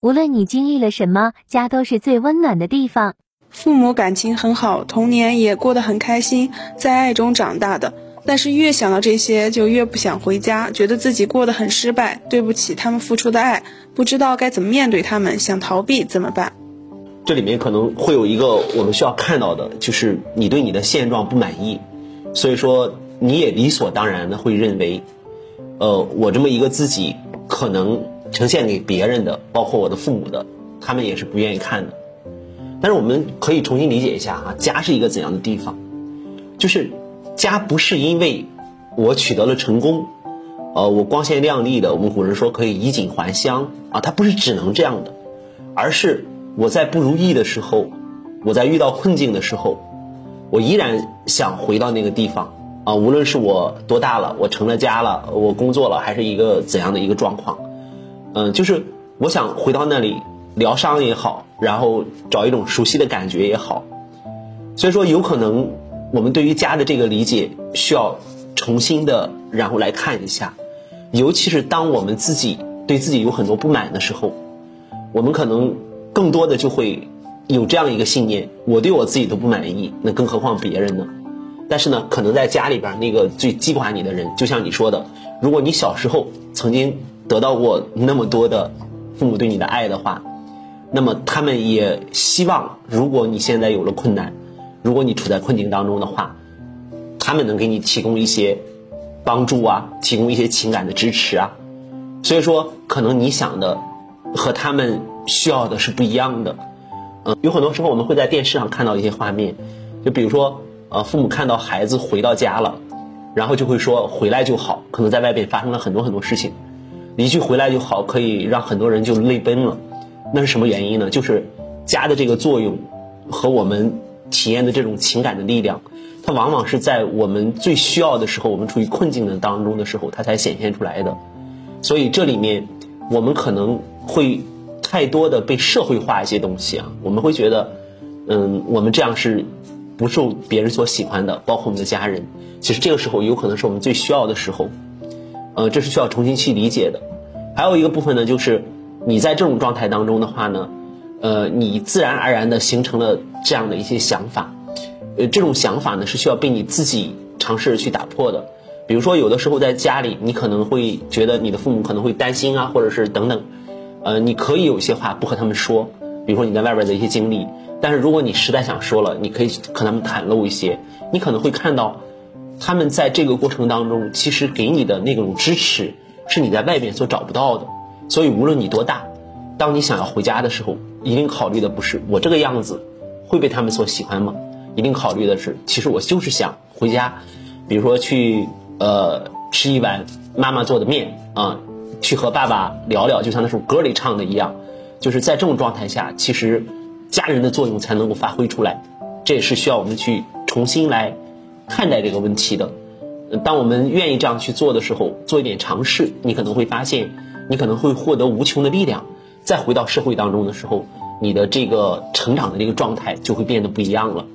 无论你经历了什么，家都是最温暖的地方。父母感情很好，童年也过得很开心，在爱中长大的。但是越想到这些，就越不想回家，觉得自己过得很失败，对不起他们付出的爱，不知道该怎么面对他们，想逃避怎么办？这里面可能会有一个我们需要看到的，就是你对你的现状不满意，所以说你也理所当然的会认为，呃，我这么一个自己可能呈现给别人的，包括我的父母的，他们也是不愿意看的。但是我们可以重新理解一下啊，家是一个怎样的地方？就是家不是因为我取得了成功，呃，我光鲜亮丽的，我们古人说可以衣锦还乡啊，它不是只能这样的，而是我在不如意的时候，我在遇到困境的时候，我依然想回到那个地方啊，无论是我多大了，我成了家了，我工作了，还是一个怎样的一个状况，嗯，就是我想回到那里。疗伤也好，然后找一种熟悉的感觉也好，所以说有可能我们对于家的这个理解需要重新的，然后来看一下，尤其是当我们自己对自己有很多不满的时候，我们可能更多的就会有这样一个信念：我对我自己都不满意，那更何况别人呢？但是呢，可能在家里边那个最击垮你的人，就像你说的，如果你小时候曾经得到过那么多的父母对你的爱的话。那么他们也希望，如果你现在有了困难，如果你处在困境当中的话，他们能给你提供一些帮助啊，提供一些情感的支持啊。所以说，可能你想的和他们需要的是不一样的。嗯，有很多时候我们会在电视上看到一些画面，就比如说，呃，父母看到孩子回到家了，然后就会说回来就好。可能在外边发生了很多很多事情，一句回来就好，可以让很多人就泪奔了。那是什么原因呢？就是家的这个作用和我们体验的这种情感的力量，它往往是在我们最需要的时候，我们处于困境的当中的时候，它才显现出来的。所以这里面我们可能会太多的被社会化一些东西啊，我们会觉得，嗯，我们这样是不受别人所喜欢的，包括我们的家人。其实这个时候有可能是我们最需要的时候，呃，这是需要重新去理解的。还有一个部分呢，就是。你在这种状态当中的话呢，呃，你自然而然的形成了这样的一些想法，呃，这种想法呢是需要被你自己尝试去打破的。比如说，有的时候在家里，你可能会觉得你的父母可能会担心啊，或者是等等，呃，你可以有些话不和他们说，比如说你在外边的一些经历。但是如果你实在想说了，你可以和他们袒露一些，你可能会看到，他们在这个过程当中，其实给你的那种支持，是你在外面所找不到的。所以，无论你多大，当你想要回家的时候，一定考虑的不是我这个样子会被他们所喜欢吗？一定考虑的是，其实我就是想回家，比如说去呃吃一碗妈妈做的面啊，去和爸爸聊聊，就像那首歌里唱的一样，就是在这种状态下，其实家人的作用才能够发挥出来。这也是需要我们去重新来看待这个问题的。当我们愿意这样去做的时候，做一点尝试，你可能会发现。你可能会获得无穷的力量，再回到社会当中的时候，你的这个成长的这个状态就会变得不一样了。